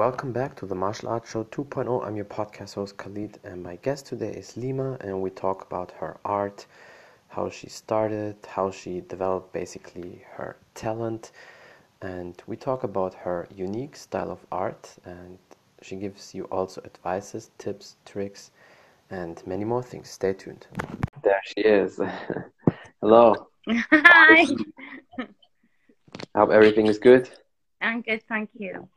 welcome back to the Martial Arts Show 2.0. I'm your podcast host Khalid, and my guest today is Lima, and we talk about her art, how she started, how she developed basically her talent, and we talk about her unique style of art, and she gives you also advices, tips, tricks, and many more things. Stay tuned. There she is. Hello. Hi. I hope everything is good. I'm good, thank you.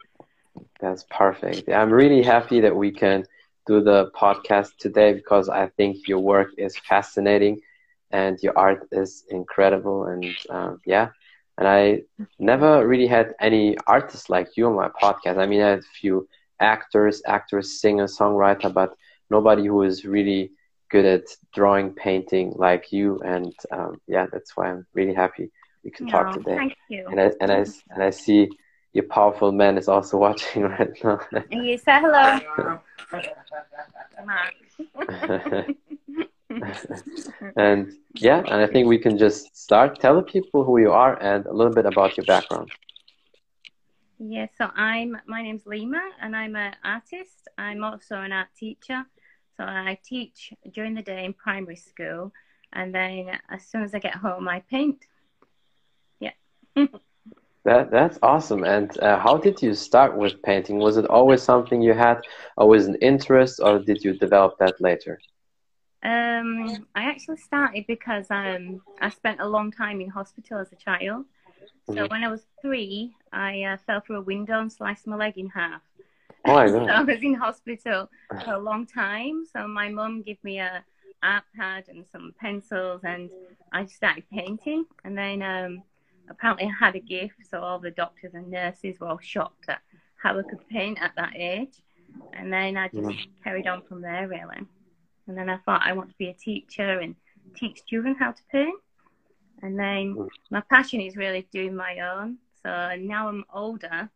That's perfect. I'm really happy that we can do the podcast today because I think your work is fascinating and your art is incredible. And um, yeah, and I never really had any artists like you on my podcast. I mean, I had a few actors, actors, singer, songwriter, but nobody who is really good at drawing, painting like you. And um, yeah, that's why I'm really happy we can No, talk today. thank you. And I and I and I see your powerful man is also watching right now. And you say hello. And yeah, and I think we can just start. Tell the people who you are and a little bit about your background. yeah, so I'm my name's Lima and I'm an artist. I'm also an art teacher. So I teach during the day in primary school and then as soon as I get home I paint. Yeah. That that's awesome. And uh, how did you start with painting? Was it always something you had, always an interest, or did you develop that later? Um, I actually started because um, I spent a long time in hospital as a child. So Mhm. when I was three, I uh, fell through a window and sliced my leg in half. Oh my so. I was in hospital for a long time. So my mum gave me a art pad and some pencils, and I started painting. And then um, apparently I had a gift, so all the doctors and nurses were all shocked at how I could paint at that age. And then I just carried on from there, really. And then I thought I want to be a teacher and teach children how to paint. And then my passion is really doing my own. So now I'm older,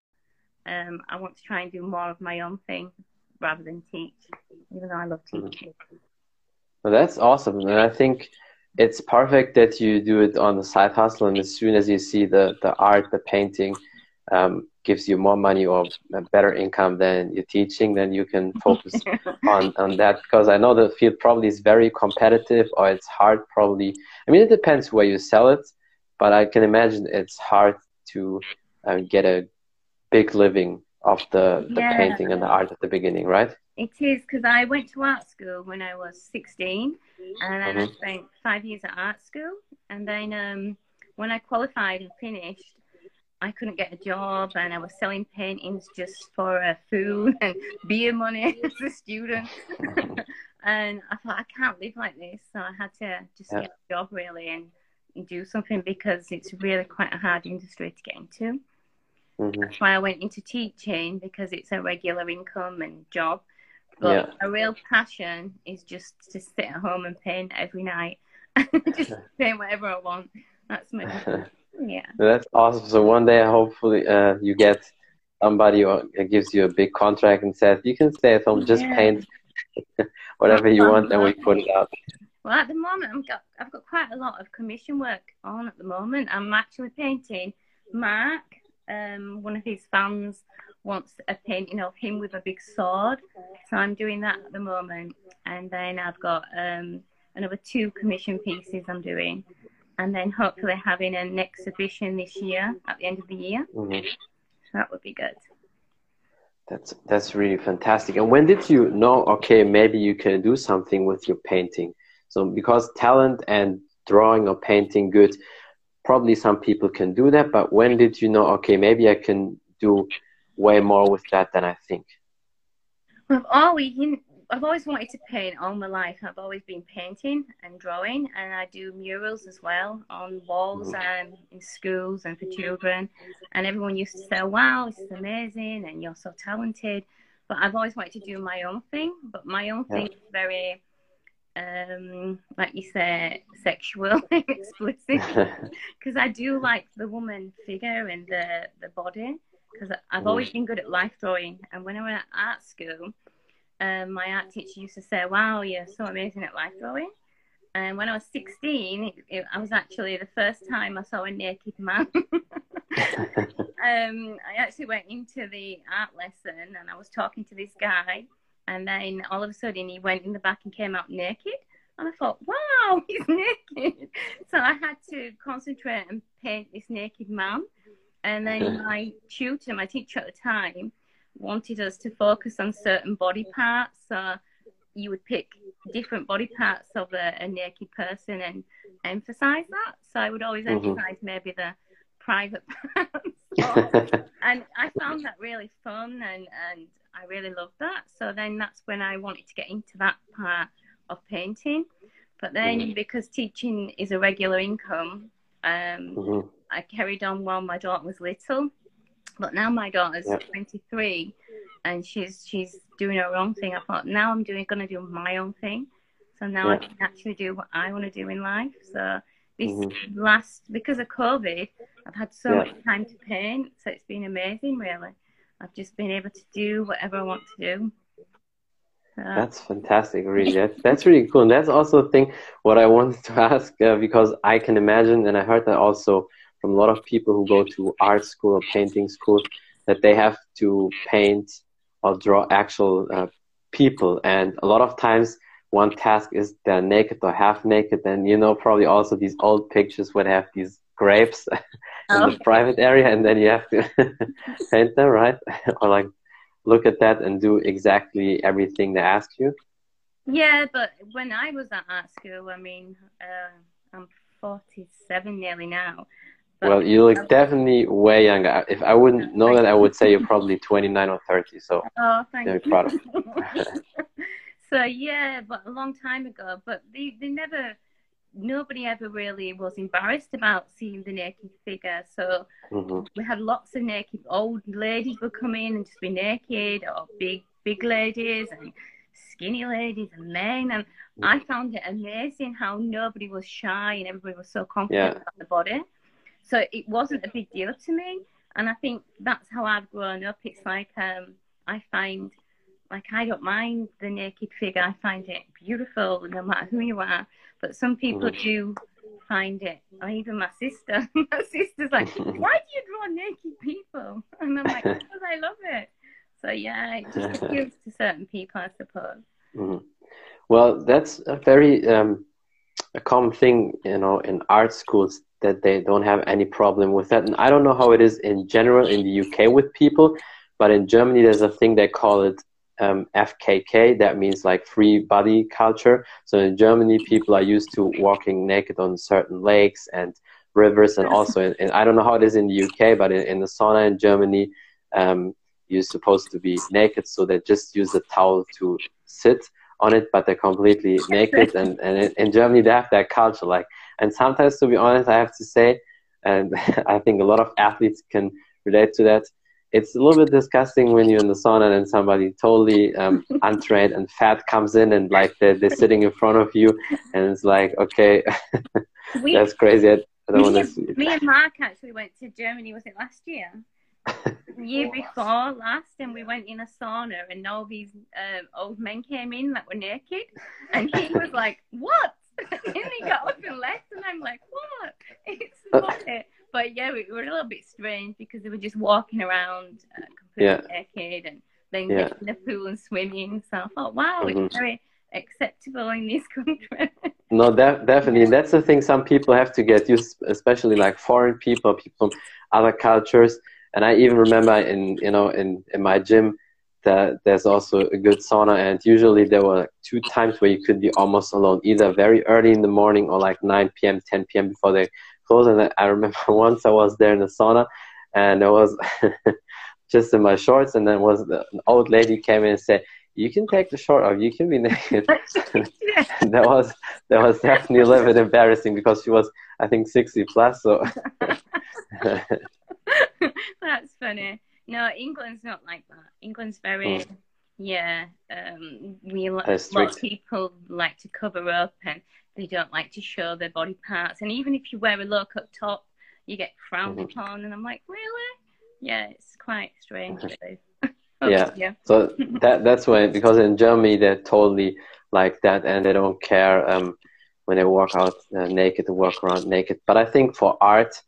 um, I want to try and do more of my own thing rather than teach, even though I love teaching. Well, that's awesome, and I think it's perfect that you do it on the side hustle. And as soon as you see the the art, the painting, um, gives you more money or a better income than you're teaching, then you can focus on on that. Because I know the field probably is very competitive, or it's hard. Probably, I mean, it depends where you sell it, but I can imagine it's hard to uh, get a big living of the the Yeah. painting and the art at the beginning, right? It is because I went to art school when I was 16, and then I Mhm. spent five years at art school. And then um, when I qualified and finished, I couldn't get a job, and I was selling paintings just for uh, food and beer money as a student. and I thought I can't live like this, so I had to just Yeah. get a job really and, do something because it's really quite a hard industry to get into. hmm That's why I went into teaching because it's a regular income and job. But Yeah. a real passion is just to sit at home and paint every night. just paint whatever I want. That's my yeah. That's awesome. So one day, hopefully, uh, you get somebody it gives you a big contract and says you can stay at home, just Yeah. paint whatever you want, and we put it out. Well, at the moment, I'm got, I've got quite a lot of commission work on at the moment. I'm actually painting Mark. Um, one of his fans wants a painting of him with a big sword, so I'm doing that at the moment. And then I've got um, another two commission pieces I'm doing, and then hopefully having an exhibition this year at the end of the year. Mhm. So that would be good. That's that's really fantastic. And when did you know? Okay, maybe you can do something with your painting. So because talent and drawing or painting good, probably some people can do that. But when did you know? Okay, maybe I can do way more with that than I think. I've always, I've always wanted to paint all my life. I've always been painting and drawing, and I do murals as well on walls and in schools and for children. And everyone used to say, "Wow, this is amazing," and you're so talented. But I've always wanted to do my own thing. But my own thing is very, um, like you say, sexual, explicit because I do like the woman figure and the the body. Because I've always been good at life drawing, and when I went at art school, um, my art teacher used to say, "Wow, you're so amazing at life drawing." And when I was 16, it, it, I was actually the first time I saw a naked man. um, I actually went into the art lesson and I was talking to this guy, and then all of a sudden he went in the back and came out naked. And I thought, wow, he's naked. So I had to concentrate and paint this naked man. And then my tutor, my teacher at the time, wanted us to focus on certain body parts. So you would pick different body parts of a, a naked person and emphasize that. So I would always mm-hmm. emphasize maybe the private parts. and I found that really fun and, and I really loved that. So then that's when I wanted to get into that part of painting. But then mm-hmm. because teaching is a regular income, um, mm-hmm. I carried on while my daughter was little. But now my daughter's yep. 23 and she's she's doing her own thing. I thought now I'm doing gonna do my own thing. So now I can actually do what I want to do in life. So this mm-hmm. last because of COVID, I've had so much time to paint. So it's been amazing, really. I've just been able to do whatever I want to do. That's fantastic, really. That's, that's really cool. And that's also a thing what I wanted to ask uh, because I can imagine, and I heard that also from a lot of people who go to art school or painting school, that they have to paint or draw actual uh, people. And a lot of times, one task is they're naked or half naked. And you know, probably also these old pictures would have these grapes in oh. the private area, and then you have to paint them, right? or like look at that and do exactly everything they ask you? Yeah, but when I was at art school, I mean, uh, I'm 47 nearly now. Well, you look definitely way younger. If I wouldn't know that, I would say you're probably 29 or 30. So, oh, thank you. proud of so yeah, but a long time ago. But they they never nobody ever really was embarrassed about seeing the naked figure. So mm-hmm. we had lots of naked old ladies would come in and just be naked, or big big ladies and skinny ladies and men. And mm-hmm. I found it amazing how nobody was shy and everybody was so confident yeah. about the body. So it wasn't a big deal to me. And I think that's how I've grown up. It's like um, I find like I don't mind the naked figure. I find it beautiful no matter who you are. But some people mm. do find it, or even my sister. my sister's like, why do you draw naked people? And I'm like, because I love it. So yeah, it just appeals to certain people, I suppose. Mm-hmm. Well, that's a very um, a common thing, you know, in art schools that they don't have any problem with that. And I don't know how it is in general in the UK with people, but in Germany there's a thing they call it um, FKK. That means like free body culture. So in Germany, people are used to walking naked on certain lakes and rivers, and also in, in I don't know how it is in the UK, but in, in the sauna in Germany, um, you're supposed to be naked. So they just use a towel to sit on it, but they're completely naked. And, and in, in Germany, they have that culture. Like, and sometimes, to be honest, I have to say, and I think a lot of athletes can relate to that it's a little bit disgusting when you're in the sauna and somebody totally um, untrained and fat comes in and like they're, they're sitting in front of you and it's like okay we, that's crazy. I, don't want to see me and Mark actually went to Germany was it last year? The year before last and we went in a sauna and all these uh, old men came in that were naked and he was like what and he got up and left and I'm like what it's not it. but yeah, we were a little bit strange because they were just walking around uh, completely yeah. naked and then yeah. getting in the pool and swimming. So I thought, wow, mm-hmm. it's very acceptable in this country. no, that, definitely. And that's the thing some people have to get used, especially like foreign people, people from other cultures. And I even remember in, you know, in, in my gym, that there's also a good sauna and usually there were like two times where you could be almost alone either very early in the morning or like 9 p.m 10 p.m before they close And I remember once I was there in the sauna, and I was just in my shorts, and then was the, an old lady came in and said, "You can take the short off. You can be naked." that was that was definitely a little bit embarrassing because she was, I think, sixty plus. So that's funny. No, England's not like that. England's very. Mm. Yeah, um, we a lot of people like to cover up, and they don't like to show their body parts. And even if you wear a low cut top, you get frowned mm-hmm. upon. And I'm like, really? Yeah, it's quite strange. oh, yeah. yeah. So that that's why because in Germany they're totally like that, and they don't care um, when they walk out uh, naked to walk around naked. But I think for art,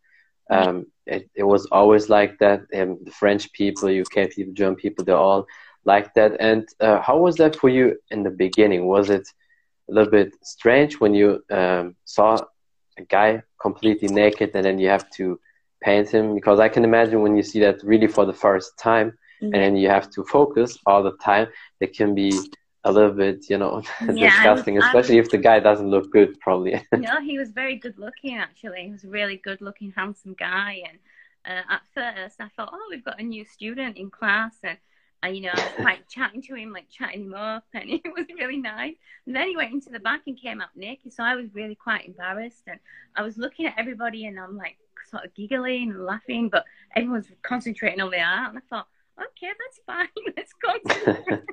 um, it, it was always like that. The French people, UK people, German people, they're all like that. And uh, how was that for you in the beginning? Was it a little bit strange when you um, saw a guy completely naked and then you have to paint him? Because I can imagine when you see that really for the first time mm-hmm. and then you have to focus all the time, it can be a little bit, you know, yeah, disgusting, was, especially if the guy doesn't look good, probably. no, he was very good looking, actually. He was a really good looking, handsome guy. And uh, at first, I thought, oh, we've got a new student in class. And, uh, you know, I was like chatting to him, like chatting him up, and it was really nice. And then he went into the back and came up naked. So I was really quite embarrassed. And I was looking at everybody and I'm like sort of giggling and laughing, but everyone's concentrating on the art. And I thought, okay, that's fine. Let's concentrate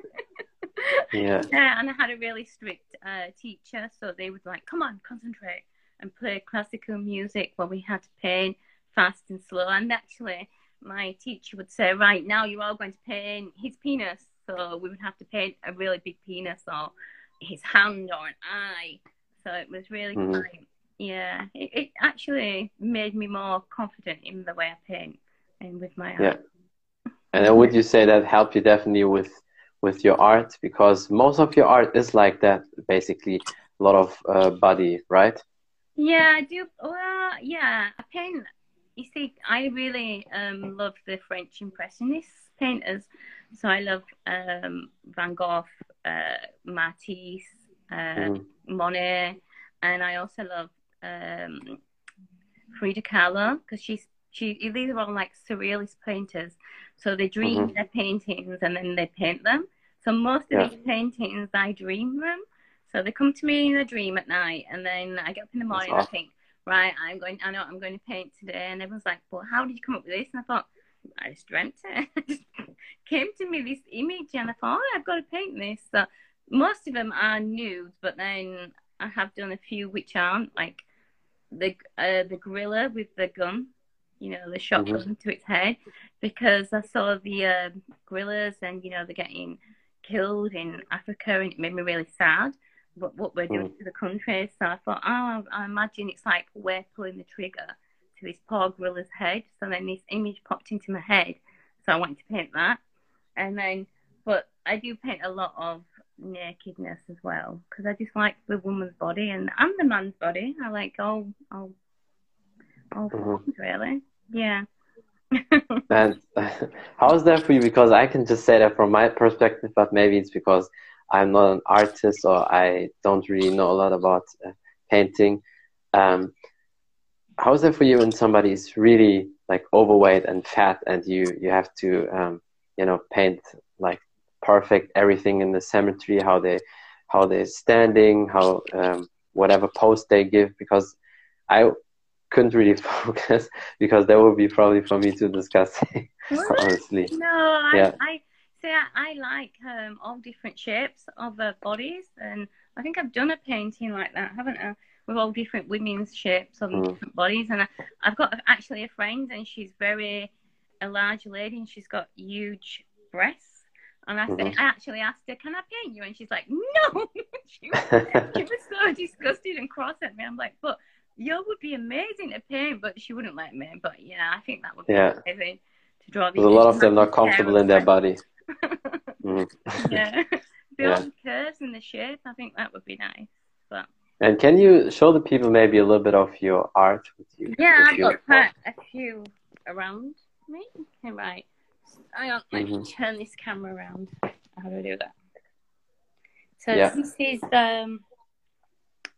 yeah. And I had a really strict uh, teacher, so they would like, come on, concentrate and play classical music while we had to paint fast and slow. And actually, my teacher would say, right now you're all going to paint his penis. So we would have to paint a really big penis or his hand or an eye. So it was really fun. Yeah, it, it, actually made me more confident in the way I paint and with my art. Yeah. And would you say that helped you definitely with with your art because most of your art is like that basically a lot of uh, body right yeah i do well yeah i paint you see i really um, love the french impressionist painters so i love um, van gogh uh, matisse uh, mm. monet and i also love um, frida kahlo because she's she these are all like surrealist painters so they dream mm-hmm. their paintings and then they paint them. So most of yeah. these paintings, I dream them. So they come to me in a dream at night, and then I get up in the morning and I think, right, I'm going. I know I'm going to paint today. And everyone's like, well, how did you come up with this? And I thought, I just dreamt it. came to me this image, and I thought, oh, I've got to paint this. So most of them are nudes, but then I have done a few which aren't, like the uh, the gorilla with the gun you know, the shot mm-hmm. to its head because I saw the uh, gorillas and, you know, they're getting killed in Africa and it made me really sad. But what we're doing mm. to the country, so I thought, oh, I imagine it's like we're pulling the trigger to this poor gorilla's head. So then this image popped into my head, so I wanted to paint that. And then, but I do paint a lot of nakedness as well because I just like the woman's body and and the man's body. I like all all all mm-hmm. really. Yeah. and how is that for you? Because I can just say that from my perspective, but maybe it's because I'm not an artist or I don't really know a lot about uh, painting. Um, how is that for you when somebody is really like overweight and fat and you you have to um, you know paint like perfect everything in the cemetery how they how they're standing how um, whatever pose they give because I couldn't really focus because that would be probably for me to discuss. honestly, no, yeah. I, I say I, I like um, all different shapes of uh, bodies, and I think I've done a painting like that, haven't I? With all different women's shapes of mm. different bodies, and I, I've got actually a friend, and she's very a large lady, and she's got huge breasts. And I said, mm-hmm. I actually asked her, "Can I paint you?" And she's like, "No." she, was, she was so disgusted and cross at me. I'm like, "But Yo would be amazing to paint, but she wouldn't let me. But yeah, I think that would be yeah. amazing to draw. There's a lot of them not comfortable in their body. mm. Yeah, build yeah. curves in the shape. I think that would be nice. But and can you show the people maybe a little bit of your art with you? Yeah, I've got quite a few around me. Okay, right. I want let mm-hmm. me turn this camera around. How do I do that? So yeah. this is um,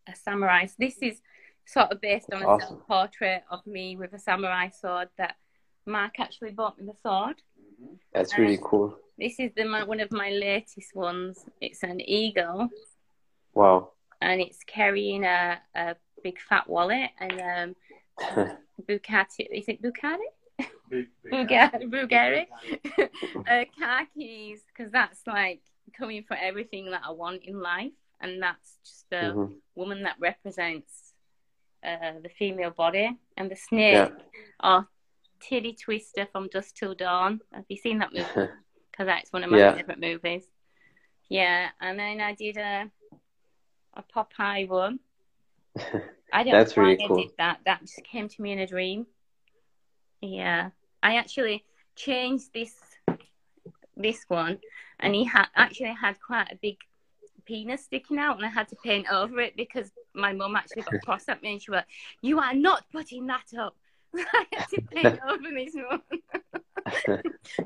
a samurai. So this is sort of based on awesome. a self portrait of me with a samurai sword that Mark actually bought me the sword. That's really um, cool. This is the one of my latest ones. It's an eagle. Wow. And it's carrying a, a big fat wallet and um, Bugatti. Is it Bugatti? Bugatti, Bugatti, uh, car keys, because that's like coming for everything that I want in life, and that's just a mm-hmm. woman that represents uh, the female body, and the snake, yeah. oh, Titty Twister from Dusk Till Dawn. Have you seen that movie? Because that's one of my yeah. favorite movies. Yeah, and then I did a a Popeye one. I don't That's know really why cool. I did that. That just came to me in a dream. Yeah, I actually changed this this one, and he had actually had quite a big penis sticking out, and I had to paint over it because my mum actually got cross at me, and she went, "You are not putting that up." I had to paint over this one,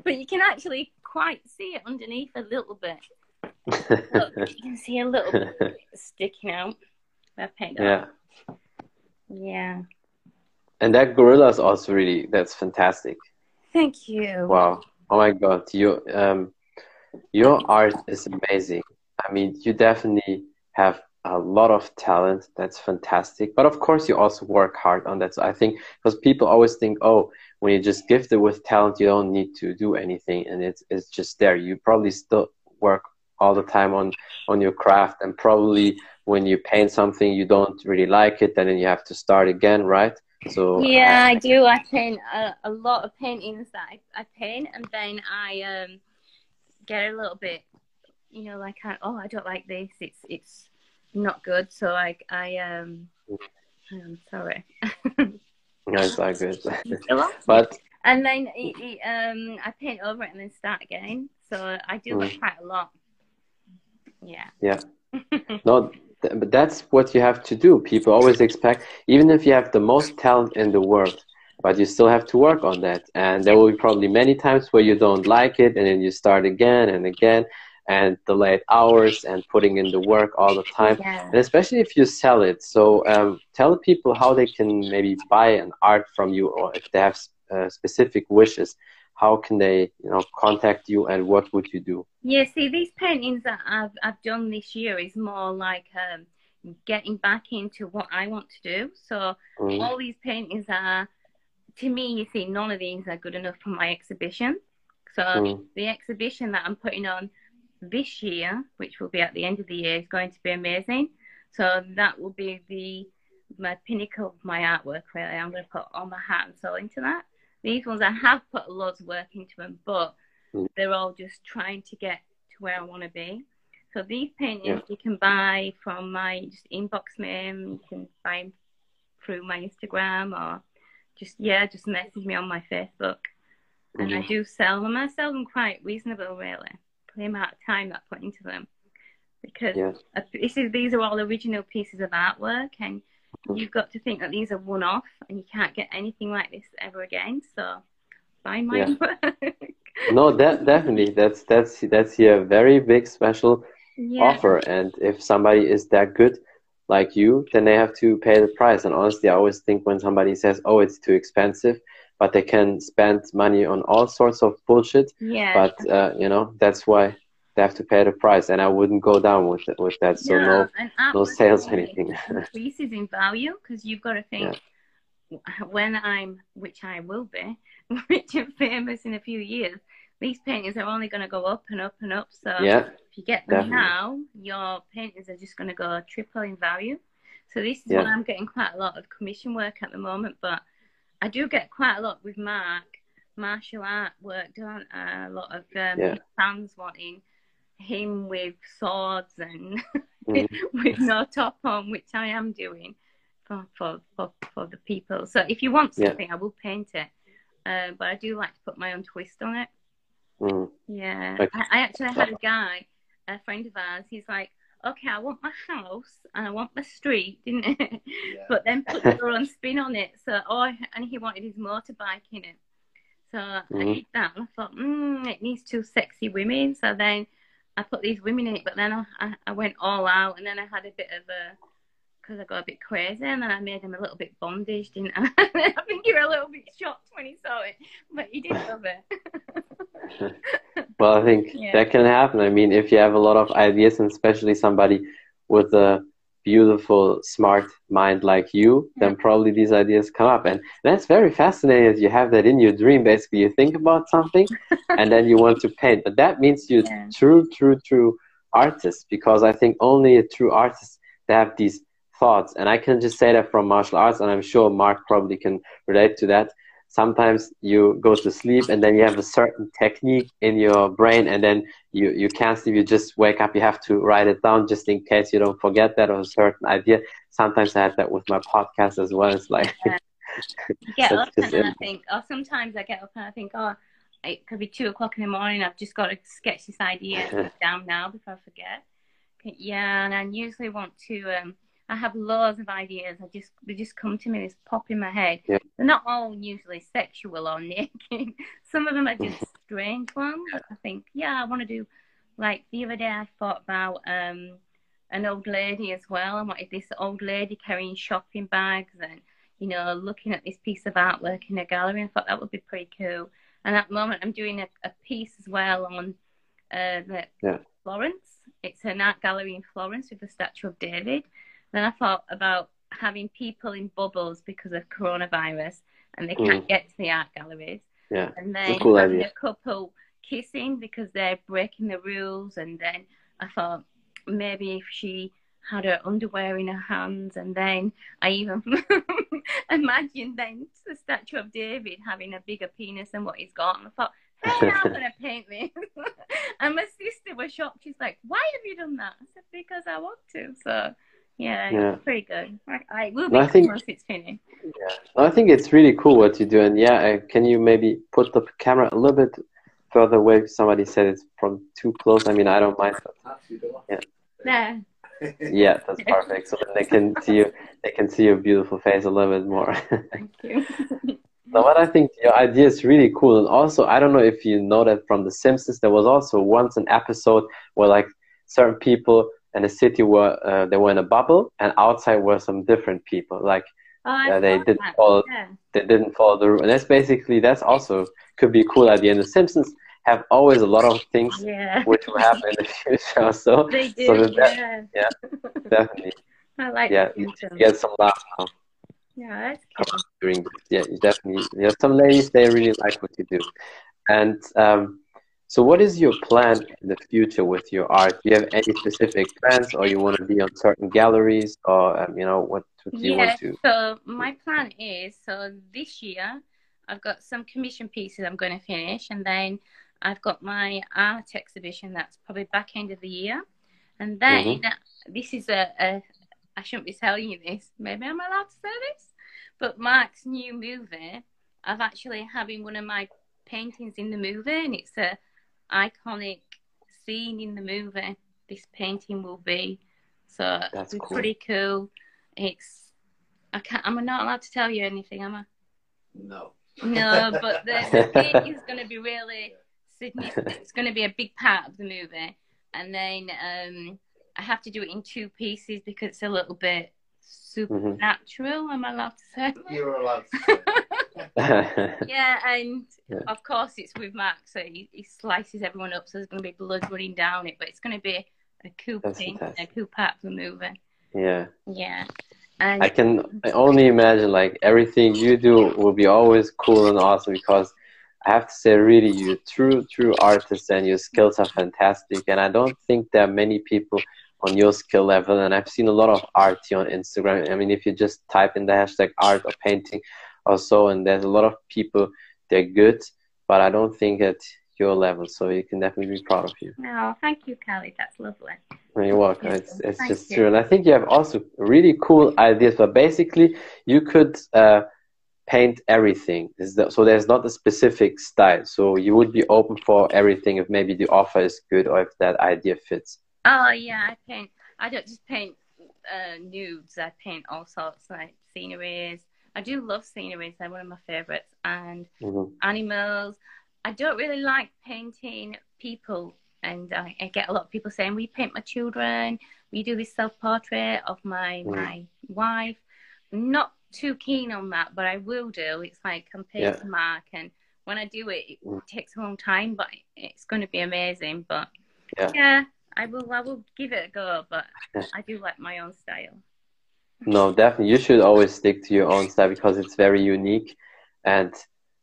but you can actually quite see it underneath a little bit. Look, you can see a little bit sticking out. I paint yeah. Yeah. And that gorilla is also really that's fantastic. Thank you. Wow. Oh my god, you um your art is amazing. I mean, you definitely have a lot of talent. That's fantastic. But of course, you also work hard on that. So I think because people always think, oh, when you're just gifted with talent, you don't need to do anything, and it's it's just there. You probably still work all the time on on your craft, and probably when you paint something you don't really like it, and then you have to start again, right? So yeah, uh, I do. I paint a, a lot of paintings that I, I paint, and then I um get a little bit, you know, like oh, I don't like this. It's it's not good. So I I um, I'm sorry. no, it's not good. but and then it, it, um, I paint over it and then start again. So I do mm. quite a lot. Yeah. Yeah. no, but that's what you have to do. People always expect, even if you have the most talent in the world, but you still have to work on that. And there will be probably many times where you don't like it, and then you start again and again, and the late hours and putting in the work all the time. Yeah. And especially if you sell it. So um, tell people how they can maybe buy an art from you, or if they have uh, specific wishes how can they you know contact you and what would you do yeah see these paintings that i've, I've done this year is more like um, getting back into what i want to do so mm. all these paintings are to me you see none of these are good enough for my exhibition so mm. the exhibition that i'm putting on this year which will be at the end of the year is going to be amazing so that will be the my pinnacle of my artwork really i'm going to put all my heart and soul into that these ones I have put a lot of work into them, but mm. they're all just trying to get to where I want to be. So these paintings yeah. you can buy from my just inbox me. You can buy them through my Instagram or just yeah, just message me on my Facebook. And mm-hmm. I do sell them. I sell them quite reasonable, really, the amount of time that put into them. Because yeah. this is, these are all original pieces of artwork, and mm. you've got to think that these are one off and you can't get anything like this ever again. So buy my yeah. work. no, that definitely that's that's that's a very big special yeah. offer. And if somebody is that good like you, then they have to pay the price. And honestly, I always think when somebody says, "Oh, it's too expensive," but they can spend money on all sorts of bullshit. Yeah. But uh, you know that's why they have to pay the price, and I wouldn't go down with it, with that. So no, no sales anything. increases in value because you've got to think yeah. when I'm, which I will be, rich and famous in a few years. These paintings are only going to go up and up and up. So yeah, if you get them definitely. now, your paintings are just going to go triple in value. So this is yeah. why I'm getting quite a lot of commission work at the moment, but I do get quite a lot with Mark martial art work done. Uh, a lot of um, yeah. fans wanting him with swords and mm. with no top on, which I am doing for, for, for, for the people. So if you want something, yeah. I will paint it. Uh, but I do like to put my own twist on it. Mm. Yeah. I, I, actually had a guy, a friend of ours, he's like, okay, I want my house and I want my street, didn't it? Yeah. but then put your own spin on it. So, oh, and he wanted his motorbike in it. So mm. I mm-hmm. did that and I thought, mm, it needs two sexy women. So then I put these women in it, but then I, I, I went all out, and then I had a bit of a because I got a bit crazy, and then I made him a little bit bondage, didn't I? I think he was a little bit shocked when he saw it, but he did love it. well, I think yeah. that can happen. I mean, if you have a lot of ideas, and especially somebody with a beautiful, smart mind like you, then probably these ideas come up. And that's very fascinating that you have that in your dream. Basically, you think about something and then you want to paint. But that means you're yeah. true, true, true artist because I think only a true artist they have these thoughts. And I can just say that from martial arts, and I'm sure Mark probably can relate to that sometimes you go to sleep and then you have a certain technique in your brain and then you, you can't sleep you just wake up you have to write it down just in case you don't forget that or a certain idea sometimes i have that with my podcast as well it's like get up and I think, or sometimes I get up and I think, oh, it could be two o'clock in the morning. I've just got to sketch this idea down now before I forget. Yeah, and I usually want to. Um, I have loads of ideas. I just they just come to me. They just pop in my head. Yeah. They're not all usually sexual or naked. Some of them are just strange ones. I think, yeah, I want to do. Like the other day, I thought about um, an old lady as well. I wanted this old lady carrying shopping bags and you know looking at this piece of artwork in a gallery. I thought that would be pretty cool. And at the moment, I'm doing a, a piece as well on uh, the yeah. Florence. It's an art gallery in Florence with the statue of David. Then I thought about having people in bubbles because of coronavirus and they can't mm. get to the art galleries. Yeah. And then cool having idea. a couple kissing because they're breaking the rules. And then I thought maybe if she had her underwear in her hands, and then I even imagined then the statue of David having a bigger penis than what he's got. And I thought, hey, I'm gonna paint this. and my sister was shocked. She's like, "Why have you done that?" I said, "Because I want to." So. Yeah, yeah. pretty good. I, I will be I think, it's finished. Yeah, I think it's really cool what you're doing. Yeah, uh, can you maybe put the camera a little bit further away? Somebody said it's from too close. I mean, I don't mind. Yeah. Yeah yeah, that's perfect. So then they can see you, they can see your beautiful face a little bit more. Thank you. so what I think your idea is really cool, and also I don't know if you know that from The Simpsons, there was also once an episode where like certain people in the city were uh, they were in a bubble, and outside were some different people. Like oh, uh, they didn't that. follow, yeah. they didn't follow the rule, and that's basically that's also could be a cool idea in The Simpsons have always a lot of things yeah. which will happen in the future. So, they do, so that, yeah. yeah, definitely. I like yeah, you get some laughs now. Yeah, that's cool. During. Yeah, you definitely. Yeah, some ladies they really like what you do, and um, so what is your plan in the future with your art? Do you have any specific plans, or you want to be on certain galleries, or um, you know what, do you yeah, want to? So my plan is so this year I've got some commission pieces I'm going to finish, and then I've got my art exhibition that's probably back end of the year. And then mm-hmm. this is a, a, I shouldn't be telling you this, maybe I'm allowed to say this, but Mark's new movie, I've actually having one of my paintings in the movie, and it's a iconic scene in the movie. This painting will be, so that's it's cool. pretty cool. It's I can't. I'm not allowed to tell you anything, am I? No. No, but the, the painting is going to be really significant. it's going to be a big part of the movie, and then um, I have to do it in two pieces because it's a little bit supernatural. Mm-hmm. Am I allowed to say? You're allowed to yeah, and yeah. of course it's with Mark, so he, he, slices everyone up, so there's going to be blood running down it, but it's going to be a cool That's thing, fantastic. a cool part of the movie. Yeah. Yeah. And I can only imagine like everything you do will be always cool and awesome because I have to say, really, you're true, true artist, and your skills are fantastic. And I don't think there are many people on your skill level. And I've seen a lot of art on Instagram. I mean, if you just type in the hashtag art or painting or so, and there's a lot of people, they're good, but I don't think at your level. So you can definitely be proud of you. Oh, thank you, Kelly. That's lovely. You're welcome. It's it's just you. true, and I think you have also really cool ideas. But basically, you could. Uh, paint everything. So there's not a specific style. So you would be open for everything if maybe the offer is good or if that idea fits. Oh yeah, I paint. I don't just paint uh, nudes. I paint all sorts like sceneries. I do love sceneries. They're one of my favorites and mm-hmm. animals. I don't really like painting people, and I, I, get a lot of people saying, "We paint my children. We do this self portrait of my mm-hmm. my wife." Not too keen on that, but I will do. It's like compared yeah. to Mark, and when I do it, it mm. takes a long time, but it's going to be amazing. But yeah. yeah, I will. I will give it a go, but I do like my own style. No, definitely, you should always stick to your own style because it's very unique, and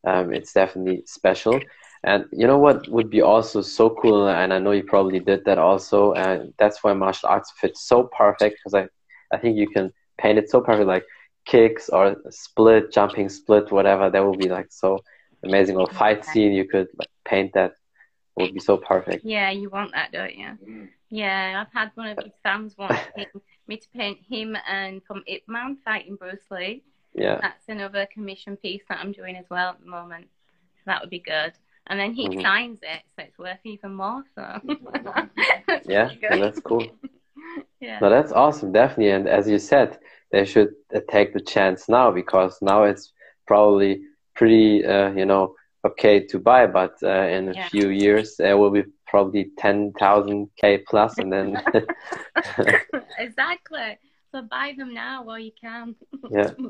um, it's definitely special. And you know what would be also so cool, and I know you probably did that also, and that's why martial arts fits so perfect because I, I think you can paint it so perfect. Like kicks or split, jumping split, whatever, that would be like so amazing. Or fight scene, you could like paint that. It would be so perfect. Yeah, you want that, don't you? Mm. Yeah, I've had one of his fans want me to paint him and from Ip Man fighting Bruce Lee. Yeah. That's another commission piece that I'm doing as well at the moment. So that would be good. And then he Mhm. signs it, so it's worth even more. So That's Yeah, yeah, that's cool. yeah. No, that's awesome, definitely. And as you said, they should uh, take the chance now because now it's probably pretty, uh, you know, okay to buy. But uh, in a Yeah. few years, there will be probably ten thousand k plus, and then exactly. So buy them now while you can. yeah.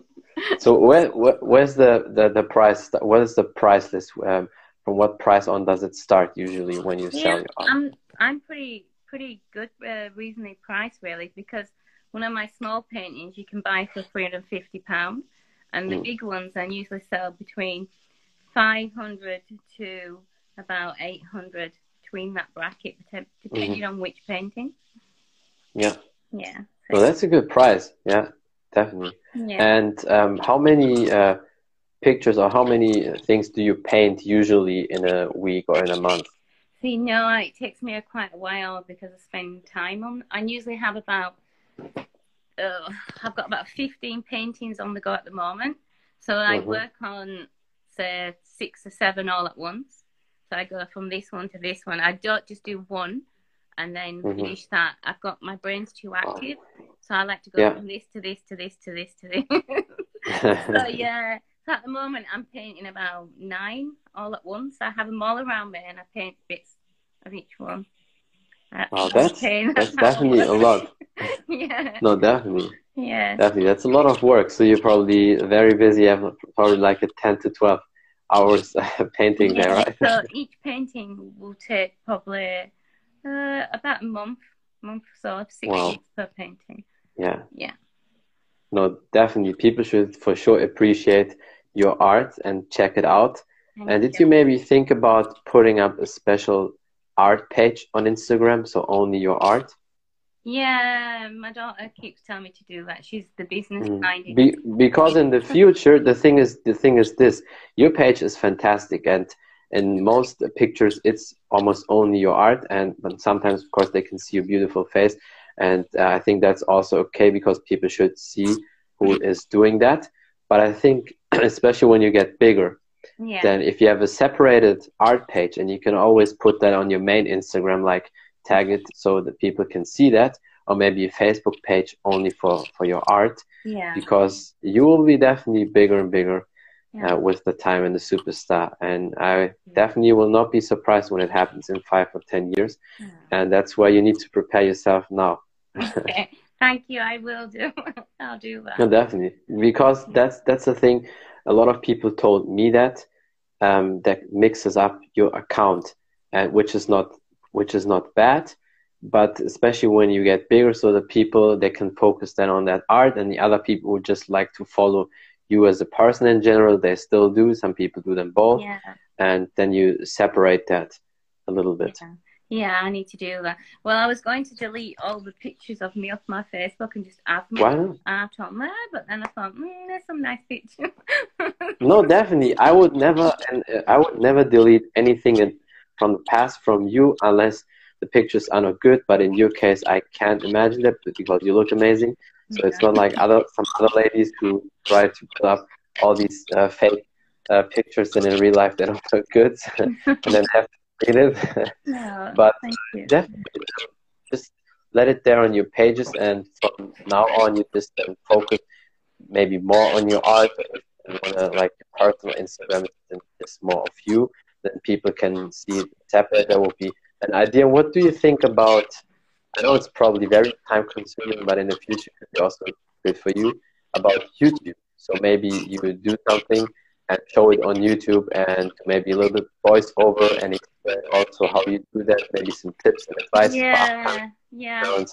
So where, where where's the, the the price? What is the price list? Um, from what price on does it start usually when you sell Yeah, your art? I'm I'm pretty pretty good, uh, reasonably priced really, because one of my small paintings you can buy for three hundred and fifty pounds, and the Mm. big ones I usually sell between five hundred to about eight hundred between that bracket, dep- depending on which painting. Yeah. Yeah. Well, that's a good price. Yeah, definitely. yeah. And um, how many uh, pictures or how many things do you paint usually in a week or in a month? See, no, it takes me a quite a while because I spend time on. I usually have about, uh, I've got about fifteen paintings on the go at the moment. So I Mhm. work on say six or seven all at once. So I go from this one to this one. I don't just do one and then Mhm. finish that. I've got my brain's too active, so I like to go Yeah. from this to this to this to this to this. so yeah. So at the moment, I'm painting about nine all at once. I have them all around me, and I paint bits of each one. Uh, Wow, that's- that's definitely a lot. yeah, no, definitely, yeah, definitely. That's a lot of work. So you're probably very busy. Have probably like a ten to twelve hours painting there, right? So each painting will take probably uh, about a month, month or so, six Wow. weeks per painting. yeah. Yeah. No, definitely. People should for sure appreciate your art and check it out. Thank And did you maybe think about putting up a special art page on Instagram, so only your art? Yeah, my daughter keeps telling me to do that. She's the business Mm. minded. Be, because in the future, the thing is, the thing is this: your page is fantastic, and in most pictures, it's almost only your art. And but sometimes, of course, they can see your beautiful face, and uh, I think that's also okay because people should see who is doing that. But I think, especially when you get bigger, yeah, then if you have a separated art page and you can always put that on your main Instagram, like tag it so that people can see that, or maybe a Facebook page only for, for your art, yeah, because you will be definitely bigger and bigger yeah. uh, with the time and the superstar. And I definitely will not be surprised when it happens in five or 10 years. yeah. And that's why you need to prepare yourself now. Okay. Thank you. I will do. I'll do that. No, definitely, because that's that's the thing. A lot of people told me that um, that mixes up your account, and which is not which is not bad, but especially when you get bigger, so the people they can focus then on that art, and the other people would just like to follow you as a person in general. They still do. Some people do them both, Yeah. and then you separate that a little bit. Yeah. Yeah, I need to do that. Well, I was going to delete all the pictures of me off my Facebook and just add them not? out on there, but then I thought, mm, there's some nice pictures. No, definitely. I would never, and uh, I would never delete anything in, from the past from you unless the pictures are not good. But in your case, I can't imagine that because you look amazing. So it's not like other some other ladies who try to put up all these uh, fake uh, pictures and in real life they don't look good, and then have to delete it. No, But definitely, just let it there on your pages, and from now on, you just um, focus maybe more on your art. And wanna, like your personal Instagram is just more of you, then people can see it separate. That would be an idea. What do you think about? I know it's probably very time consuming, but in the future, it could be also good for you about YouTube. So maybe you would do something and show it on YouTube, and maybe a little bit voiceover and also how you do that. Maybe some tips and advice. Yeah, yeah.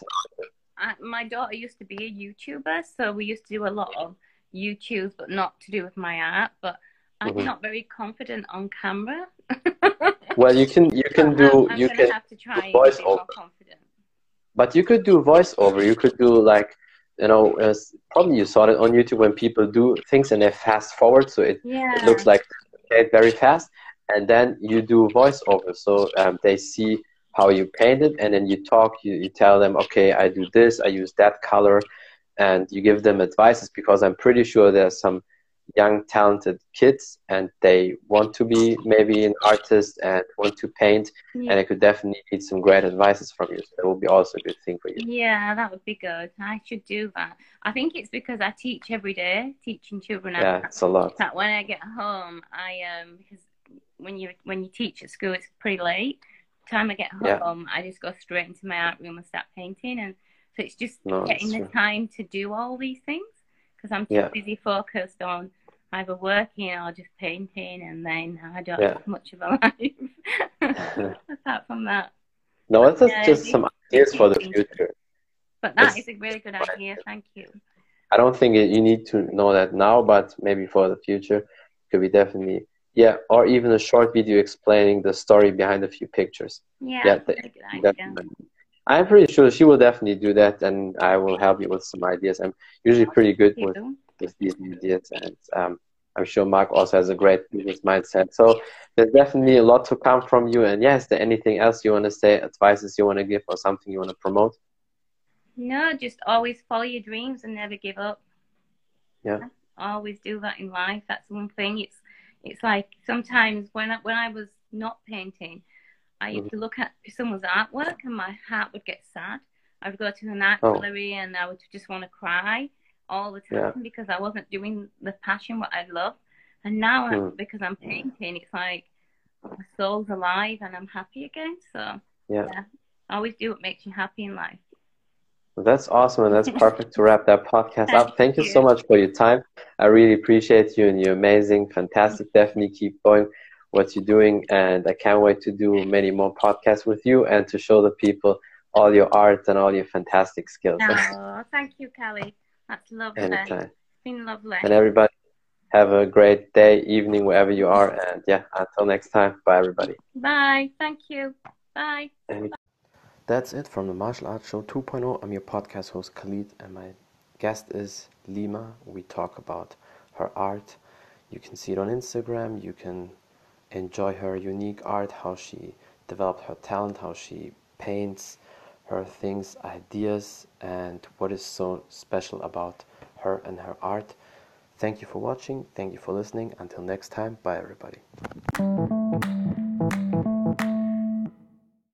I, my daughter used to be a YouTuber, so we used to do a lot of YouTubes, but not to do with my art. But I'm Mhm. not very confident on camera. Well, you can you can do I'm, I'm you can, have to try and voice be more confident. but you could do voiceover. You could do like you know, as probably you saw it on YouTube when people do things and they fast forward, so it, Yeah. it looks like okay, very fast, and then you do voiceover, so um, they see how you paint it, and then you talk. You, you tell them, okay, I do this, I use that color, and you give them advices because I'm pretty sure there's some young talented kids and they want to be maybe an artist and want to paint Yeah. and I could definitely need some great advices from you. So that would be also a good thing for you. Yeah, that would be good. I should do that. I think it's because I teach every day, teaching children. I- Yeah, it's a lot. that when I get home, I um because when you when you teach at school, it's pretty late. Time I get Yeah. home, I just go straight into my art room and start painting, and so it's just No, getting the true. time to do all these things because I'm too Yeah. busy focused on either working or just painting, and then I don't Yeah. have much of a life apart from that. No, it's just, Yeah, just some ideas for the future. But that It's- is a really good idea. Thank you. I don't think you need to know that now, but maybe for the future, could be definitely yeah, or even a short video explaining the story behind a few pictures. Yeah, Yeah, that's a good idea. I'm pretty sure she will definitely do that, and I will help you with some ideas. I'm usually pretty good with. With these ideas, and um, I'm sure Mark also has a great business mindset. So there's definitely a lot to come from you. And yes, there anything else you want to say, advices you want to give, or something you want to promote? No, just always follow your dreams and never give up. Yeah. Always do that in life. That's one thing. It's it's like sometimes when I, when I was not painting, I used to look at someone's artwork and my heart would get sad. I would go to an art Oh. gallery and I would just want to cry all the time Yeah. because I wasn't doing the passion what I love. And now I'm, Mm. because I'm painting, it's like my soul's alive and I'm happy again. So Yeah. always do what makes you happy in life. Well, that's awesome, and that's perfect to wrap that podcast up. Thank you you. so much for your time. I really appreciate you, and you're amazing, fantastic. Definitely keep going what you're doing, and I can't wait to do many more podcasts with you and to show the people all your art and all your fantastic skills. Oh, thank you, Kelly. That's lovely. Anytime. It's been lovely. And everybody, have a great day, evening, wherever you are, and yeah, until next time, bye, everybody. Bye. Thank you. Bye. That's it from the Martial Arts Show 2.0. I'm your podcast host Khalid, and my guest is Lima. We talk about her art. You can see it on Instagram. You can enjoy her unique art, how she developed her talent, how she paints her things, ideas, and what is so special about her and her art. Thank you for watching. Thank you for listening. Until next time, bye, everybody.